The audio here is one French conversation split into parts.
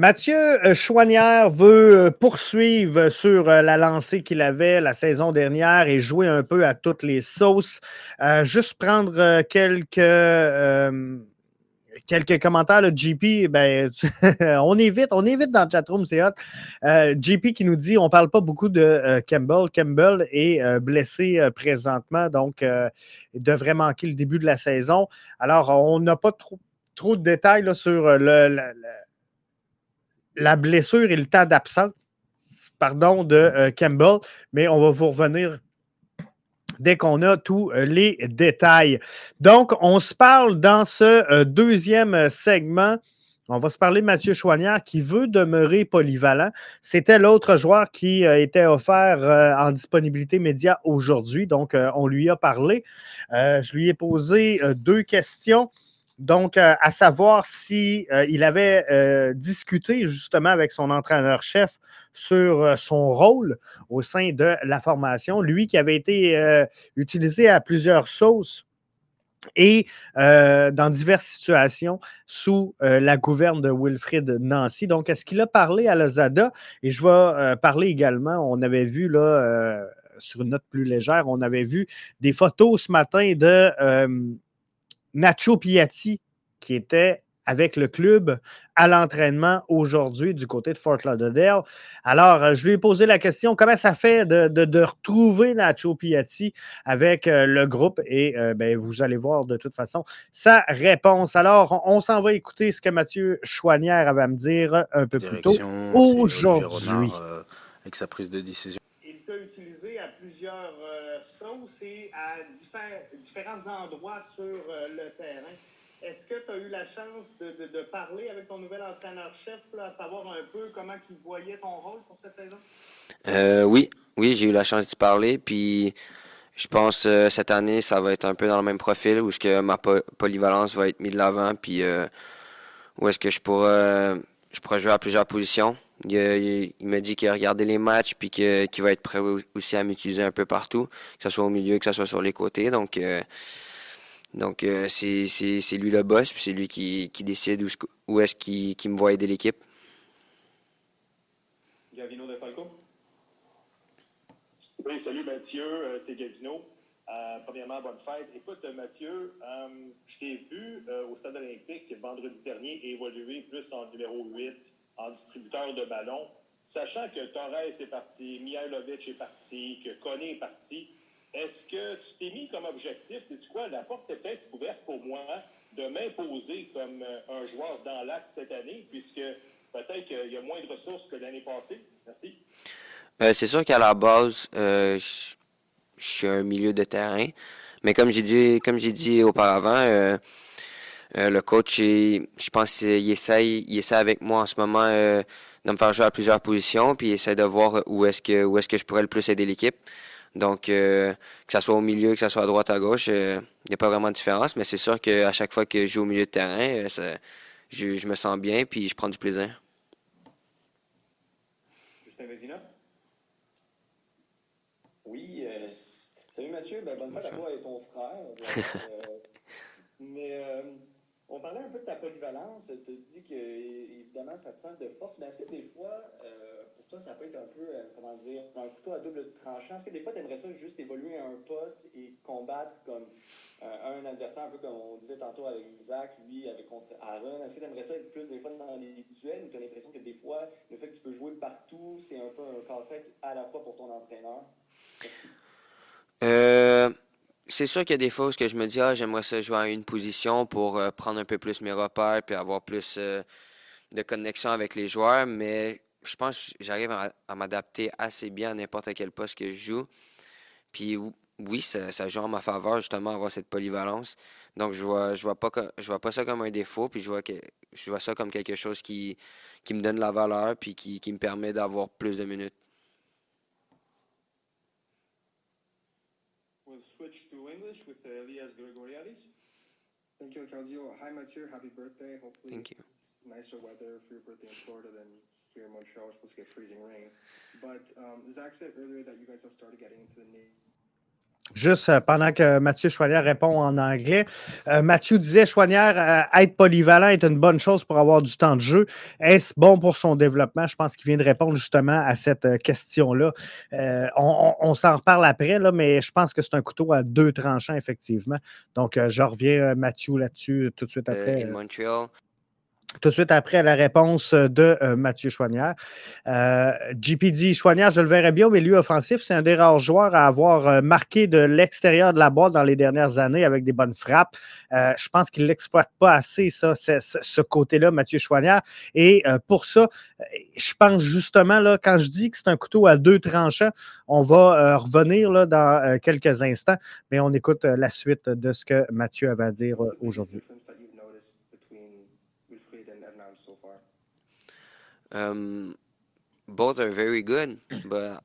Mathieu euh, Chouanière veut euh, poursuivre sur la lancée qu'il avait la saison dernière et jouer un peu à toutes les sauces. juste prendre quelques commentaires. de JP, ben, on évite, on évite dans le chatroom, c'est hot. Euh, JP qui nous dit on ne parle pas beaucoup de euh, Campbell. Campbell est euh, blessé présentement, donc il devrait manquer le début de la saison. Alors, on n'a pas trop de détails sur le, la, blessure et le temps d'absence pardon, de Campbell, mais on va vous revenir dès qu'on a tous euh, les détails. Donc, on se parle dans ce euh, deuxième segment. On va se parler de Mathieu Chouanière qui veut demeurer polyvalent. C'était l'autre joueur qui euh, était offert en disponibilité média aujourd'hui. Donc, on lui a parlé. je lui ai posé deux questions. Donc, à savoir si il avait discuté justement avec son entraîneur-chef sur euh, son rôle au sein de la formation. Lui qui avait été euh, utilisé à plusieurs sauces et euh, dans diverses situations sous la gouverne de Wilfrid Nancy. Donc, est-ce qu'il a parlé à Lozada? Et je vais parler également, on avait vu là, sur une note plus légère, on avait vu des photos ce matin de Nacho Piatti qui était avec le club à l'entraînement aujourd'hui du côté de Fort Lauderdale. Alors, euh, je lui ai posé la question comment ça fait de, retrouver Nacho Piatti avec euh, le groupe? Et euh, ben, vous allez voir de toute façon sa réponse. Alors, on, s'en va écouter ce que Mathieu Chouanière avait à me dire un peu plus tôt aujourd'hui. avec sa prise de décision. Il t'a utilisé à plusieurs sauces et à différents endroits sur le terrain. Est-ce que tu as eu la chance de, parler avec ton nouvel entraîneur-chef, à savoir un peu comment il voyait ton rôle pour cette saison? Euh, oui, oui, j'ai eu la chance d'y parler. Puis je pense que euh, cette année, ça va être un peu dans le même profil où ce que ma polyvalence va être mise de l'avant. Puis euh, où est-ce que je pourrais jouer à plusieurs positions. Il, il, m'a dit qu'il a regardé les matchs puis qu'il va être prêt aussi à m'utiliser un peu partout, que ce soit au milieu, que ce soit sur les côtés. Donc donc, euh, c'est lui le boss, puis c'est lui qui, qui, décide où, où est-ce qu'il me voit aider l'équipe. Gavino de Falco. Oui, salut Mathieu, euh, c'est Gavino. Euh, premièrement, bonne fête. Écoute, Mathieu, je t'ai vu au Stade olympique vendredi dernier évoluer plus en numéro 8, en distributeur de ballon. Sachant que Torres est parti, Mihailovic est parti, que Kone est parti, est-ce que tu t'es mis comme objectif, sais-tu quoi, la porte est peut-être ouverte pour moi de m'imposer comme euh, un joueur dans l'axe cette année, puisque peut-être qu'il y a moins de ressources que l'année passée? Merci. Euh, c'est sûr qu'à la base, euh, je, suis un milieu de terrain. Mais comme j'ai dit, comme j'ai dit auparavant, le coach, je pense qu'il essaye, il essaie avec moi en ce moment de me faire jouer à plusieurs positions, puis il essaie de voir où est-ce que où est-ce que je pourrais le plus aider l'équipe. Donc, euh, que ce soit au milieu, que ce soit à droite, à gauche, il euh, n'y a pas vraiment de différence. Mais c'est sûr qu'à chaque fois que je joue au milieu de terrain, euh, je, me sens bien puis je prends du plaisir. Justin Vézina? Oui. salut Mathieu. Ben, bonne fête à toi et ton frère. mais on parlait un peu de ta polyvalence. Tu dis que, évidemment, ça te sent de force. Mais est-ce que des fois, toi, ça peut être un peu, euh, comment dire, un couteau à double tranchant? Est-ce que des fois, tu aimerais ça juste évoluer à un poste et combattre comme euh, un adversaire, un peu comme on disait tantôt avec Isaac, lui, avec contre Aaron? Est-ce que tu aimerais ça être plus des fois dans les duels ou tu l'impression que des fois, le fait que tu peux jouer partout, c'est un peu un casse-tête à la fois pour ton entraîneur? Euh, c'est sûr qu'il y a des fois où je me dis, ah, j'aimerais ça jouer à une position pour prendre un peu plus mes repères puis avoir plus de connexion avec les joueurs, mais je pense que j'arrive à, m'adapter assez bien à n'importe quel poste que je joue. Puis oui, ça, joue en ma faveur, justement, avoir cette polyvalence. Donc, je vois, je vois pas je vois pas ça comme un défaut, puis je vois que je vois ça comme quelque chose qui, qui me donne la valeur, puis qui, qui me permet d'avoir plus de minutes. English with uh, Elias Gregoriadis. Thank you, Claudio. Hi, Mathieu. Happy birthday. Hopefully, Thank you. nicer weather for your birthday in Florida than here in Montreal. We're supposed to get freezing rain. But um, Zach said earlier that you guys have started getting into the Juste euh, pendant que Mathieu Chouanière répond en anglais. Euh, Mathieu disait Chouanière, euh, être polyvalent est une bonne chose pour avoir du temps de jeu. Est-ce bon pour son développement? Je pense qu'il vient de répondre justement à cette question-là. on, s'en reparle après, là, mais je pense que c'est un couteau à deux tranchants, effectivement. Donc, je reviens, Mathieu, là-dessus tout de suite après. Montreal tout de suite après la réponse de euh, Mathieu Chouanière. Euh, GPD Chouanière, je le verrais bien au milieu offensif. C'est un des rares joueurs à avoir euh, marqué de l'extérieur de la boîte dans les dernières années avec des bonnes frappes. je pense qu'il ne l'exploite pas assez, ça, ce, côté-là, Mathieu Chouanière. Et pour ça, je pense justement, là, quand je dis que c'est un couteau à deux tranchants, on va revenir dans quelques instants, mais on écoute la suite de ce que Mathieu avait à dire aujourd'hui. Um, both are very good, but...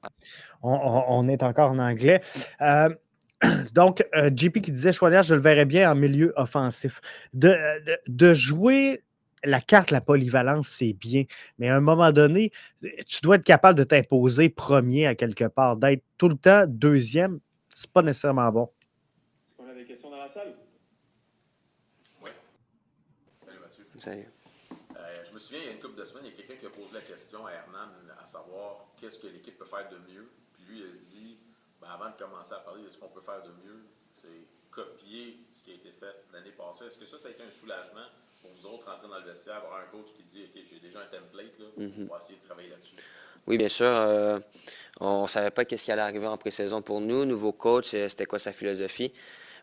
on, est encore en anglais. Euh, donc, euh, JP qui disait Chouanière, je le verrais bien en milieu offensif. De, de, jouer la carte, la polyvalence, c'est bien. Mais à un moment donné, tu dois être capable de t'imposer premier à quelque part. D'être tout le temps deuxième, c'est pas nécessairement bon. Est-ce qu'on a des questions dans la salle? Oui. Salut Mathieu. Salut je me souviens, il y a une couple de semaines, il y a quelqu'un qui a posé la question à Hernan à savoir qu'est-ce que l'équipe peut faire de mieux. Puis lui, il a dit, ben, avant de commencer à parler de ce qu'on peut faire de mieux, c'est copier ce qui a été fait l'année passée. Est-ce que ça, ça a été un soulagement pour vous autres rentrer dans le vestiaire, avoir un coach qui dit, OK, j'ai déjà un template, là, mm-hmm. on va essayer de travailler là-dessus? Oui, bien sûr. Euh, on ne savait pas qu'est-ce qui allait arriver en pré-saison pour nous. Nouveau coach, euh, c'était quoi sa philosophie?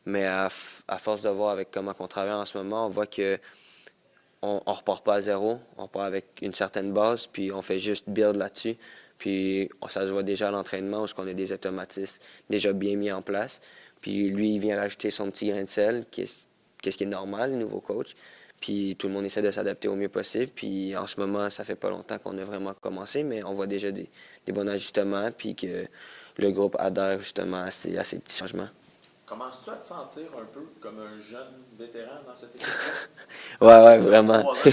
Mais à, à, force de voir avec comment on travaille en ce moment, on voit que on ne repart pas à zéro, on part avec une certaine base, puis on fait juste build là-dessus. Puis ça se voit déjà à l'entraînement, parce qu'on a des automatismes déjà bien mis en place. Puis lui, il vient rajouter son petit grain de sel, qu'est-ce qui est normal, le nouveau coach. Puis tout le monde essaie de s'adapter au mieux possible. Puis en ce moment, ça fait pas longtemps qu'on a vraiment commencé, mais on voit déjà des, bons ajustements, puis que le groupe adhère justement à ces petits changements. Commences-tu à te sentir un peu comme un jeune vétéran dans cette équipe-là? ouais, ouais, vraiment. Ans, comme plus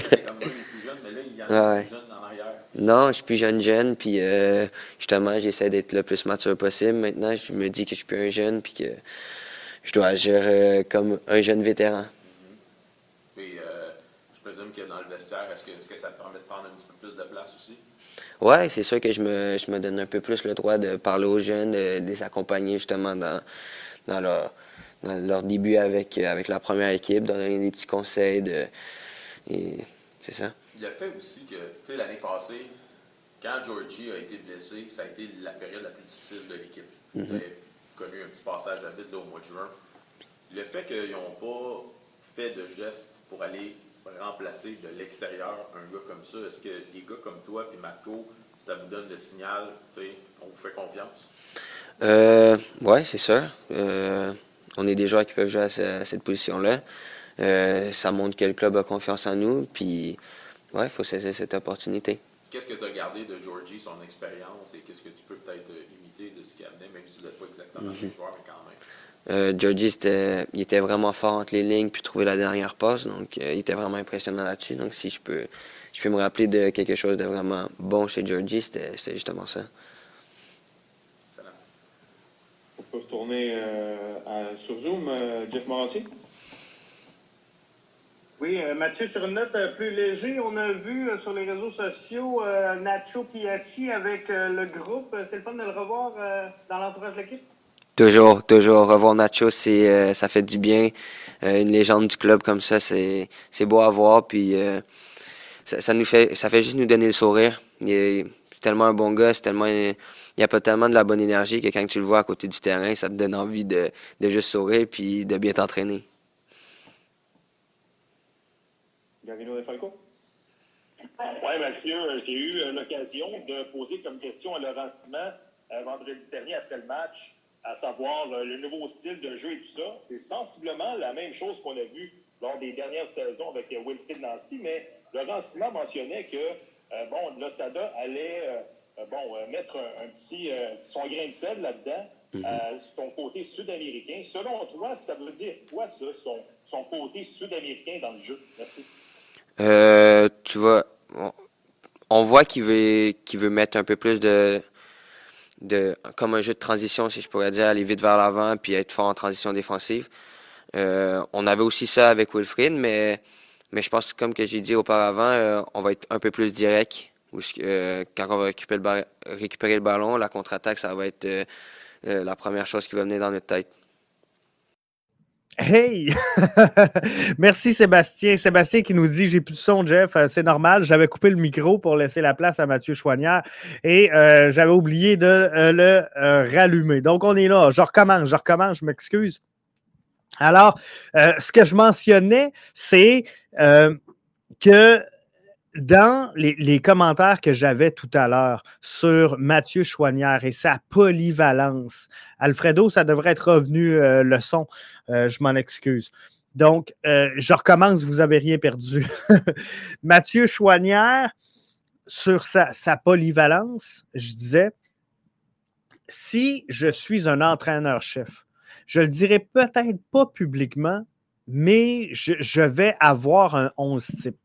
jeune, mais là, il y en a plus jeune en arrière. Non, je suis plus jeune, jeune, puis euh, justement, j'essaie d'être le plus mature possible. Maintenant, je me dis que je suis plus un jeune, puis que je dois agir euh, comme un jeune vétéran. Mm-hmm. Puis, euh, je présume que dans le vestiaire, est-ce que, est que, ça te permet de prendre un petit peu plus de place aussi? Oui, c'est sûr que je me, je me donne un peu plus le droit de parler aux jeunes, de les accompagner justement dans dans leur, leur début avec, avec la première équipe, donner des petits conseils. De, c'est ça. Il a fait aussi que, tu sais, l'année passée, quand Georgie a été blessé, ça a été la période la plus difficile de l'équipe. Mm Il connu un petit passage à vide au mois de juin. Le fait qu'ils n'ont pas fait de gestes pour aller remplacer de l'extérieur un gars comme ça, est-ce que des gars comme toi et Marco, ça vous donne le signal, on vous fait confiance? Euh, oui, c'est sûr. Euh, on est des joueurs qui peuvent jouer à, cette position-là. Euh, ça montre que le club a confiance en nous. Puis, ouais, il faut saisir cette opportunité. Qu'est-ce que tu as gardé de Georgie, son expérience, et qu'est-ce que tu peux peut-être imiter de ce qu'il a amené, même si tu pas exactement le mhm. joueur, mais quand même? Euh, Georgie, il était vraiment fort entre les lignes puis trouver la dernière passe. Donc, il était vraiment impressionnant là-dessus. Donc, si je peux, je peux me rappeler de quelque chose de vraiment bon chez Georgie, c'était justement ça. Peut retourner euh, à, sur Zoom. Euh, Jeff Morassi. Oui, euh, Mathieu, sur une note plus léger, on a vu sur les réseaux sociaux Nacho Piatti avec le groupe. C'est le fun de le revoir dans l'entourage de l'équipe? Toujours, toujours. Revoir Nacho, c'est, ça fait du bien. une légende du club comme ça, c'est, c'est beau à voir. Puis ça, nous fait, ça fait juste nous donner le sourire. c'est tellement un bon gars, c'est tellement il n'y a pas tellement de la bonne énergie que quand tu le vois à côté du terrain, ça te donne envie de, de juste sourire puis de bien t'entraîner. Gavino De Falco? Oui, Mathieu, j'ai eu euh, l'occasion de poser comme question à Laurent Simon euh, vendredi dernier après le match, à savoir euh, le nouveau style de jeu et tout ça. C'est sensiblement la même chose qu'on a vu lors des dernières saisons avec Wilfried Nancy, mais Laurent Simon mentionnait que, bon, l'Osada allait euh, bon, euh, mettre un, petit, euh, son grain de sel là-dedans, mm ton côté sud-américain. Selon toi, ça veut dire quoi, ça, son, son côté sud-américain dans le jeu? Merci. tu vois, on, voit qu'il veut, qu'il veut mettre un peu plus de, de, comme un jeu de transition, si je pourrais dire, aller vite vers l'avant puis être fort en transition défensive. Euh, on avait aussi ça avec Wilfried, mais, mais je pense, comme que j'ai dit auparavant, euh, on va être un peu plus direct. Euh, quand on va récupérer le, ballon, la contre-attaque, ça va être la première chose qui va venir dans notre tête. Hey! Merci Sébastien. Sébastien qui nous dit J'ai plus de son, Jeff. Euh, c'est normal. J'avais coupé le micro pour laisser la place à Mathieu Chouanière et euh, j'avais oublié de euh, le rallumer. Donc, on est là. Je recommence, je recommence, je m'excuse. Alors, ce que je mentionnais, c'est que dans les, commentaires que j'avais tout à l'heure sur Mathieu Chouanière et sa polyvalence, Alfredo, ça devrait être revenu euh, le son. Euh, je m'en excuse. Donc, euh, je recommence, vous n'avez rien perdu. Mathieu Chouanière, sur sa, polyvalence, je disais, si je suis un entraîneur-chef, je le dirais peut-être pas publiquement, mais je, je vais avoir un 11 type.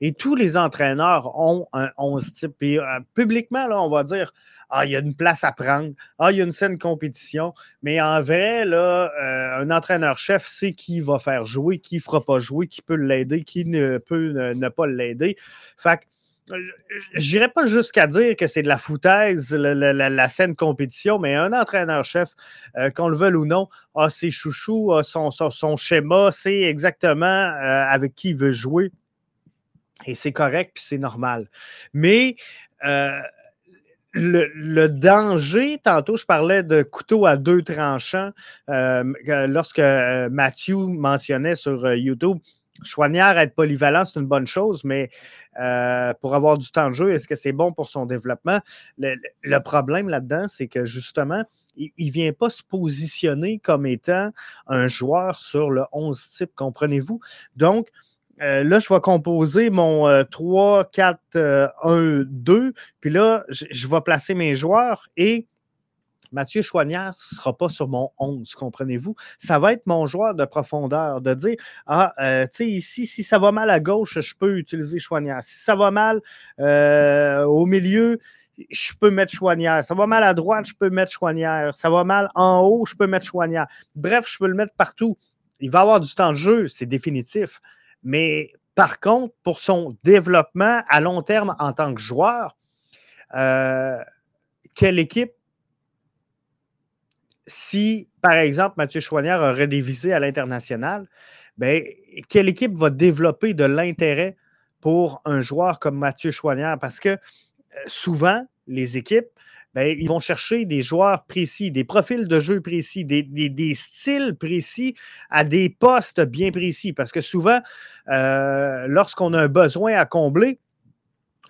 Et tous les entraîneurs ont un 11 type. Euh, publiquement, là, on va dire Ah, il y a une place à prendre. Ah, il y a une saine compétition. Mais en vrai, là, euh, un entraîneur-chef sait qui va faire jouer, qui ne fera pas jouer, qui peut l'aider, qui ne peut ne, pas l'aider. Fait que euh, pas jusqu'à dire que c'est de la foutaise, la, saine compétition, mais un entraîneur-chef, qu'on le veuille ou non, a ses chouchous, a son, son, schéma, sait exactement avec qui il veut jouer. Et c'est correct, puis c'est normal. Mais euh, le, danger, tantôt je parlais de couteau à deux tranchants, euh, lorsque euh, Mathieu mentionnait sur YouTube, Chouanière être polyvalent, c'est une bonne chose, mais pour avoir du temps de jeu, est-ce que c'est bon pour son développement? Le, problème là-dedans, c'est que justement, il ne vient pas se positionner comme étant un joueur sur le 11 type, comprenez-vous? Donc, euh, là, je vais composer mon 3, 4, 1, 2. Puis là, je, vais placer mes joueurs et Mathieu Chouanière ne sera pas sur mon 11, comprenez-vous? Ça va être mon joueur de profondeur, de dire Ah, euh, tu sais, ici, si ça va mal à gauche, je peux utiliser Chouanière. Si ça va mal euh, au milieu, je peux mettre Chouanière. Ça va mal à droite, je peux mettre Chouanière. Ça va mal en haut, je peux mettre Chouanière. Bref, je peux le mettre partout. Il va avoir du temps de jeu, c'est définitif. Mais par contre, pour son développement à long terme en tant que joueur, euh, quelle équipe, si par exemple Mathieu Chouanière aurait des visées à l'international, ben, quelle équipe va développer de l'intérêt pour un joueur comme Mathieu Chouanière? Parce que euh, souvent, les équipes ben, ils vont chercher des joueurs précis, des profils de jeu précis, des, styles précis à des postes bien précis. Parce que souvent, euh, lorsqu'on a un besoin à combler,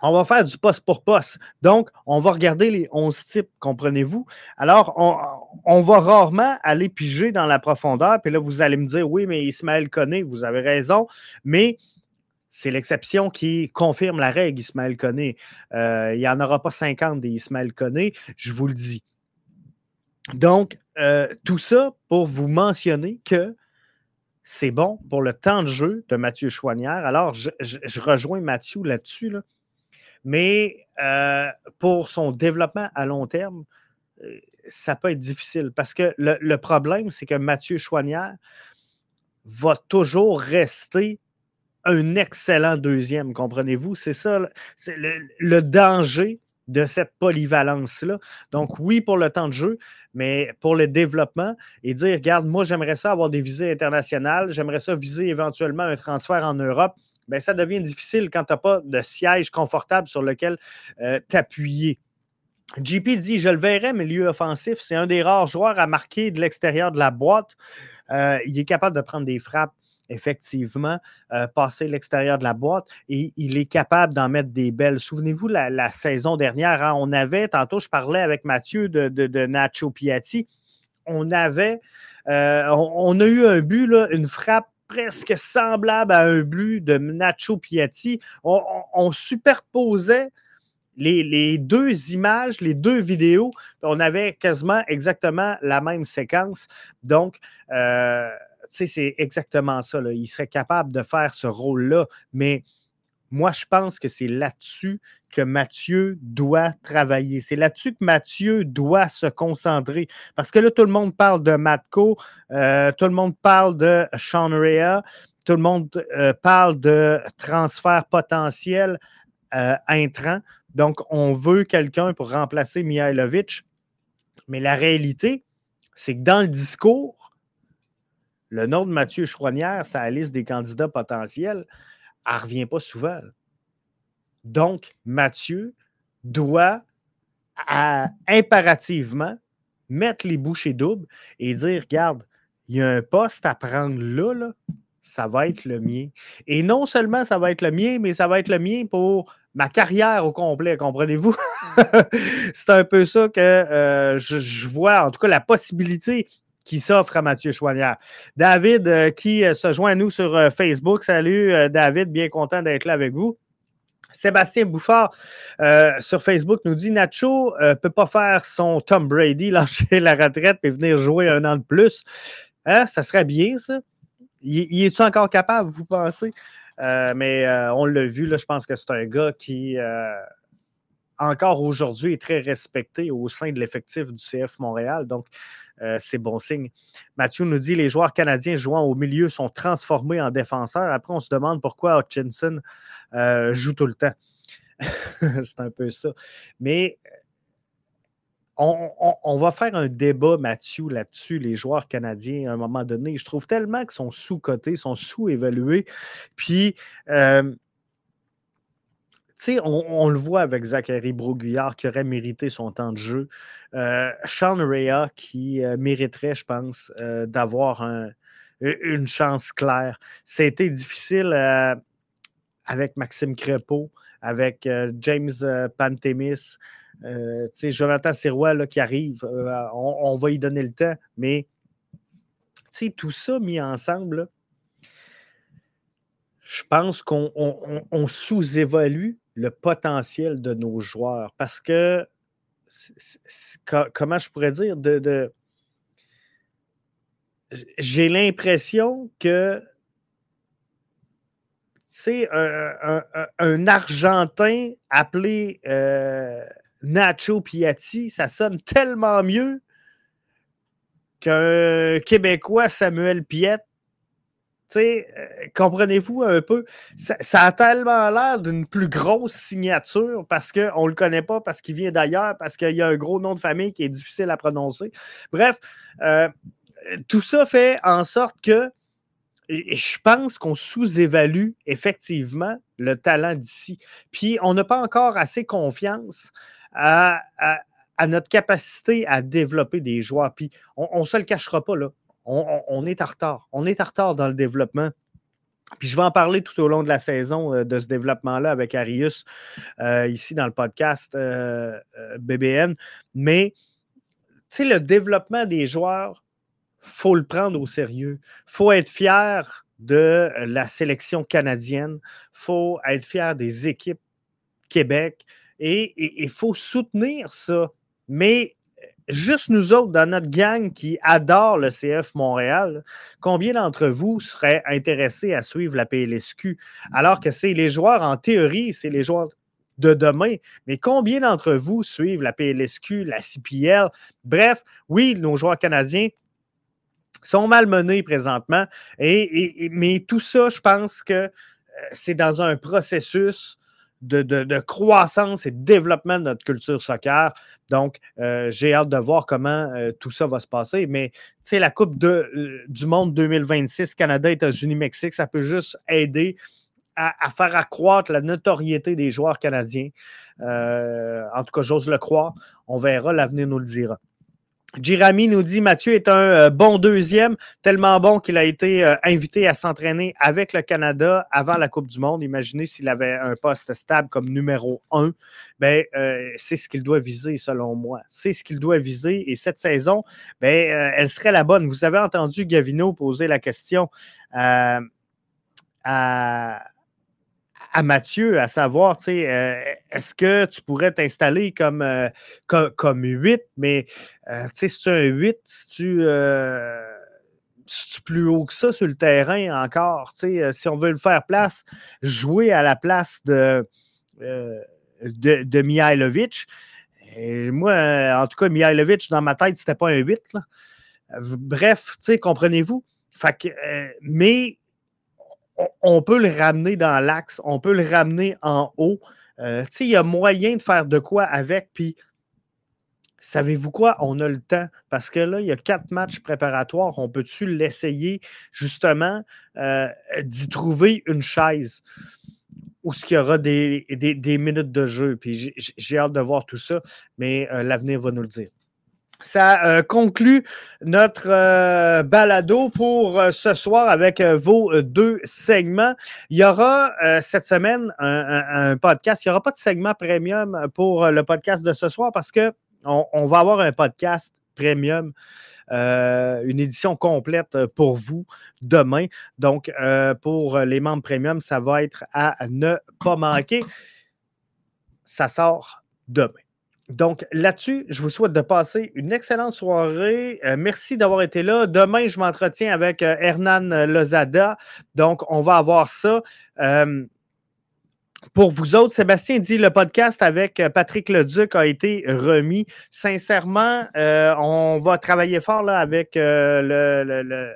on va faire du poste pour poste. Donc, on va regarder les 11 types, comprenez-vous? Alors, on, on, va rarement aller piger dans la profondeur. Puis là, vous allez me dire, oui, mais Ismaël connaît, vous avez raison. Mais c'est l'exception qui confirme la règle, Ismaël Koné. Euh, il n'y en aura pas 50 des Ismaël je vous le dis. Donc, euh, tout ça pour vous mentionner que c'est bon pour le temps de jeu de Mathieu Chouanière. Alors, je, rejoins Mathieu là-dessus, mais euh, pour son développement à long terme, ça peut être difficile parce que le, le problème, c'est que Mathieu Chouanière va toujours rester un excellent deuxième, comprenez-vous? C'est ça, le, danger de cette polyvalence-là. Donc, oui, pour le temps de jeu, mais pour le développement et dire, regarde, moi, j'aimerais ça avoir des visées internationales, j'aimerais ça viser éventuellement un transfert en Europe. Bien, ça devient difficile quand tu n'as pas de siège confortable sur lequel euh, t'appuyer. JP dit Je le verrai, milieu offensif, c'est un des rares joueurs à marquer de l'extérieur de la boîte. Euh, il est capable de prendre des frappes effectivement, euh, passer l'extérieur de la boîte et il est capable d'en mettre des belles. Souvenez-vous, la, saison dernière, hein, on avait, tantôt je parlais avec Mathieu de, Nacho Piatti, on avait, euh, on, a eu un but, une frappe presque semblable à un but de Nacho Piatti. On, superposait les, deux images, les deux vidéos, on avait quasiment exactement la même séquence. Donc, euh, c'est exactement ça. Il serait capable de faire ce rôle-là, mais moi, je pense que c'est là-dessus que Mathieu doit travailler. C'est là-dessus que Mathieu doit se concentrer. Parce que là, tout le monde parle de Matko, euh, tout le monde parle de Sean Rea, tout le monde euh, parle de transfert potentiel euh, intrant. Donc, on veut quelqu'un pour remplacer Mihailovic. Mais la réalité, c'est que dans le discours, le nom de Mathieu Chouanière, sa liste des candidats potentiels, elle ne revient pas souvent. Donc, Mathieu doit impérativement mettre les bouchées doubles et dire regarde, il y a un poste à prendre là, là, ça va être le mien. Et non seulement ça va être le mien, mais ça va être le mien pour ma carrière au complet, comprenez-vous? C'est un peu ça que euh, je, vois, en tout cas, la possibilité qui s'offre à Mathieu Chouanière. David, euh, qui euh, se joint à nous sur Facebook. Salut, David, bien content d'être là avec vous. Sébastien Bouffard sur Facebook nous dit Nacho ne peut pas faire son Tom Brady, lâcher la retraite et venir jouer un an de plus. Hein? Ça serait bien, ça. Il, est-tu encore capable, vous pensez? Euh, mais euh, on l'a vu, là, je pense que c'est un gars qui, euh, encore aujourd'hui, est très respecté au sein de l'effectif du CF Montréal. Donc, c'est bon signe. Mathieu nous dit les joueurs canadiens jouant au milieu sont transformés en défenseurs. Après, on se demande pourquoi Hutchinson joue tout le temps. c'est un peu ça. Mais on, va faire un débat, Mathieu, là-dessus, les joueurs canadiens, à un moment donné. Je trouve tellement qu'ils sont sous-cotés, sont sous-évalués. Puis, euh, on, le voit avec Zachary Broguillard qui aurait mérité son temps de jeu. Euh, Sean Rea qui euh, mériterait, je pense, d'avoir une chance claire. C'était difficile avec Maxime Crépeau, avec James Pantemis. Euh, Jonathan Sirois qui arrive, euh, on, va y donner le temps, mais tout ça mis ensemble, je pense qu'on sous-évalue le potentiel de nos joueurs? Parce que, comment je pourrais dire, de, j'ai l'impression que c'est un, un, Argentin appelé euh, Nacho Piatti, ça sonne tellement mieux qu'un Québécois Samuel Piette. Euh, comprenez-vous un peu? Ça, a tellement l'air d'une plus grosse signature parce qu'on ne le connaît pas, parce qu'il vient d'ailleurs, parce qu'il y a un gros nom de famille qui est difficile à prononcer. Bref, euh, tout ça fait en sorte que je pense qu'on sous-évalue effectivement le talent d'ici. Puis on n'a pas encore assez confiance à, notre capacité à développer des joueurs. Puis on ne se le cachera pas, là. On, est en retard. On est en retard dans le développement. Puis je vais en parler tout au long de la saison euh, de ce développement-là avec Arius euh, ici dans le podcast euh, BBN. Mais le développement des joueurs, faut le prendre au sérieux. Faut être fier de la sélection canadienne. Faut être fier des équipes Québec. Et il faut soutenir ça. Mais juste nous autres, dans notre gang qui adore le CF Montréal, combien d'entre vous seraient intéressés à suivre la PLSQ? Alors que c'est les joueurs, en théorie, c'est les joueurs de demain. Mais combien d'entre vous suivent la PLSQ, la CPL? Bref, oui, nos joueurs canadiens sont malmenés présentement. Mais tout ça, je pense que euh, c'est dans un processus de, croissance et de développement de notre culture soccer. Donc, euh, j'ai hâte de voir comment euh, tout ça va se passer. Mais, tu sais, la Coupe euh, du Monde 2026, Canada, États-Unis, Mexique, ça peut juste aider à, faire accroître la notoriété des joueurs canadiens. en tout cas, j'ose le croire. On verra, l'avenir nous le dira. Jirami nous dit Mathieu est un euh, bon deuxième, tellement bon qu'il a été euh, invité à s'entraîner avec le Canada avant la Coupe du Monde. Imaginez s'il avait un poste stable comme numéro un. Ben, euh, c'est ce qu'il doit viser, selon moi. C'est ce qu'il doit viser. Et cette saison, ben, elle serait la bonne. Vous avez entendu Gavino poser la question à à Mathieu, à savoir, tu sais, est-ce que tu pourrais t'installer comme, euh, comme, 8, mais euh, tu sais, si tu un 8, si tu. c'est plus haut que ça sur le terrain encore. Euh, si on veut le faire place, jouer à la place de, euh, de, Mihailovic. moi, en tout cas, Mihailovic, dans ma tête, c'était pas un 8. Bref, comprenez-vous? mais on, peut le ramener dans l'axe, on peut le ramener en haut. Il y a moyen de faire de quoi avec, puis Savez-vous quoi? On a le temps parce que là, il y a quatre matchs préparatoires. On peut-tu l'essayer justement euh, d'y trouver une chaise où ce qu'il y aura des, minutes de jeu? Puis j'ai hâte de voir tout ça, mais euh, l'avenir va nous le dire. Ça euh, conclut notre balado pour ce soir avec vos deux segments. Il y aura cette semaine un, podcast. Il n'y aura pas de segment premium pour le podcast de ce soir parce que on, va avoir un podcast premium. Euh, une édition complète pour vous demain. Donc, euh, pour les membres premium, ça va être à ne pas manquer. Ça sort demain. Donc, là-dessus, je vous souhaite de passer une excellente soirée. Euh, merci d'avoir été là. Demain, je m'entretiens avec Hernan Lozada. Donc, on va avoir ça. Pour vous autres, Sébastien dit le podcast avec euh, Patrick Leduc a été remis. Sincèrement, euh, on va travailler fort là, avec euh, le,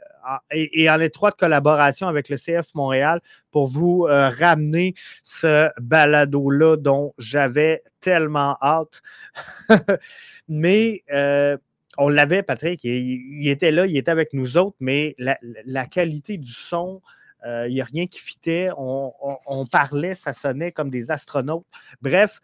et, en étroite collaboration avec le CF Montréal pour vous ramener ce balado-là dont j'avais tellement hâte. mais on l'avait, Patrick, il, était là, il était avec nous autres, mais la qualité du son, il euh, n'y a rien qui fitait. On, parlait, ça sonnait comme des astronautes. Bref,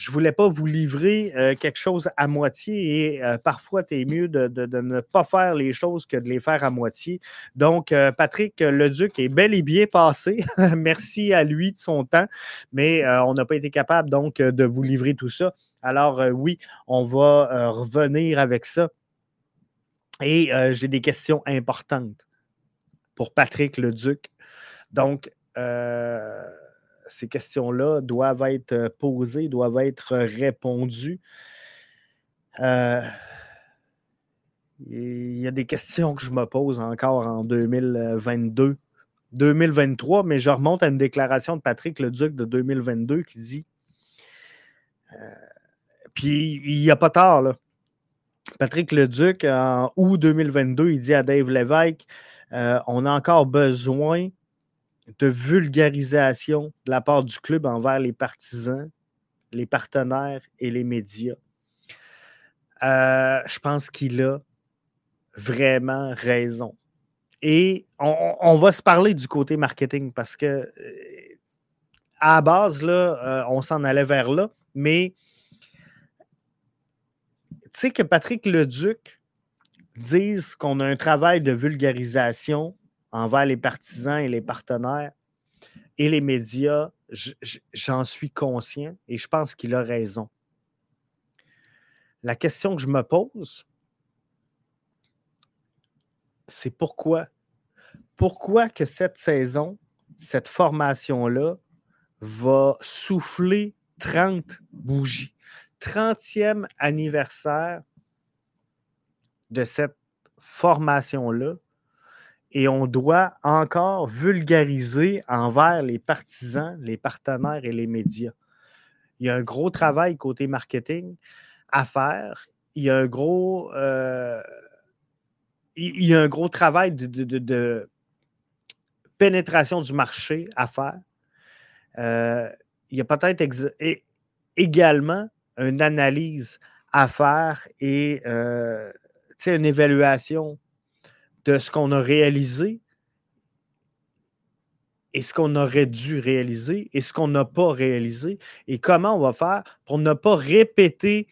je ne voulais pas vous livrer euh, quelque chose à moitié et euh, parfois, tu es mieux de, ne pas faire les choses que de les faire à moitié. Donc, Patrick Leduc est bel et bien passé. Merci à lui de son temps, mais on n'a pas été capable donc de vous livrer tout ça. Alors, oui, on va revenir avec ça. Et j'ai des questions importantes pour Patrick Leduc. Donc, euh, ces questions-là doivent être posées, doivent être répondues. Euh, il y a des questions que je me pose encore en 2022, 2023, mais je remonte à une déclaration de Patrick Leduc de 2022 qui dit euh, Puis il n'y a pas tard, là. Patrick Leduc, en août 2022, il dit à Dave Lévesque euh, on a encore besoin de vulgarisation de la part du club envers les partisans, les partenaires et les médias. Euh, je pense qu'il a vraiment raison. Et on, va se parler du côté marketing parce que euh, à la base, là, on s'en allait vers là, mais tu sais que Patrick Leduc, disent qu'on a un travail de vulgarisation envers les partisans et les partenaires et les médias, j'en suis conscient et je pense qu'il a raison. La question que je me pose, c'est pourquoi? Pourquoi que cette saison, cette formation-là, va souffler 30 bougies? 30e anniversaire de cette formation-là et on doit encore vulgariser envers les partisans, les partenaires et les médias. Il y a un gros travail côté marketing à faire. Il y a un gros, euh, il y a un gros travail de, pénétration du marché à faire. Euh, il y a peut-être également une analyse à faire et euh, une évaluation de ce qu'on a réalisé et ce qu'on aurait dû réaliser et ce qu'on n'a pas réalisé et comment on va faire pour ne pas répéter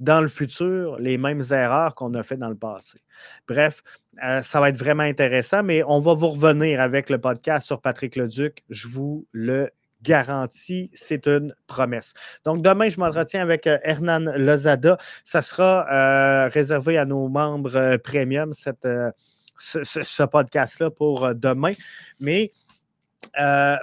dans le futur les mêmes erreurs qu'on a fait dans le passé. Bref, euh, ça va être vraiment intéressant, mais on va vous revenir avec le podcast sur Patrick Leduc. Je vous le garantie, c'est une promesse. Donc, demain, je m'entretiens avec euh, Hernan Lozada. Ça sera euh, réservé à nos membres premium, cette, ce, podcast-là pour demain. Mais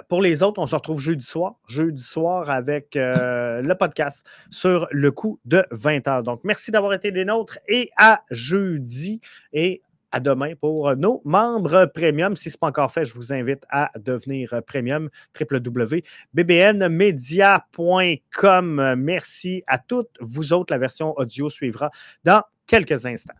pour les autres, on se retrouve jeudi soir. Jeudi soir avec le podcast sur le coup de 20 heures. Donc, merci d'avoir été des nôtres et à jeudi. Et à demain pour nos membres premium. Si ce n'est pas encore fait, je vous invite à devenir premium www.bbnmedia.com. Merci à toutes vous autres. La version audio suivra dans quelques instants.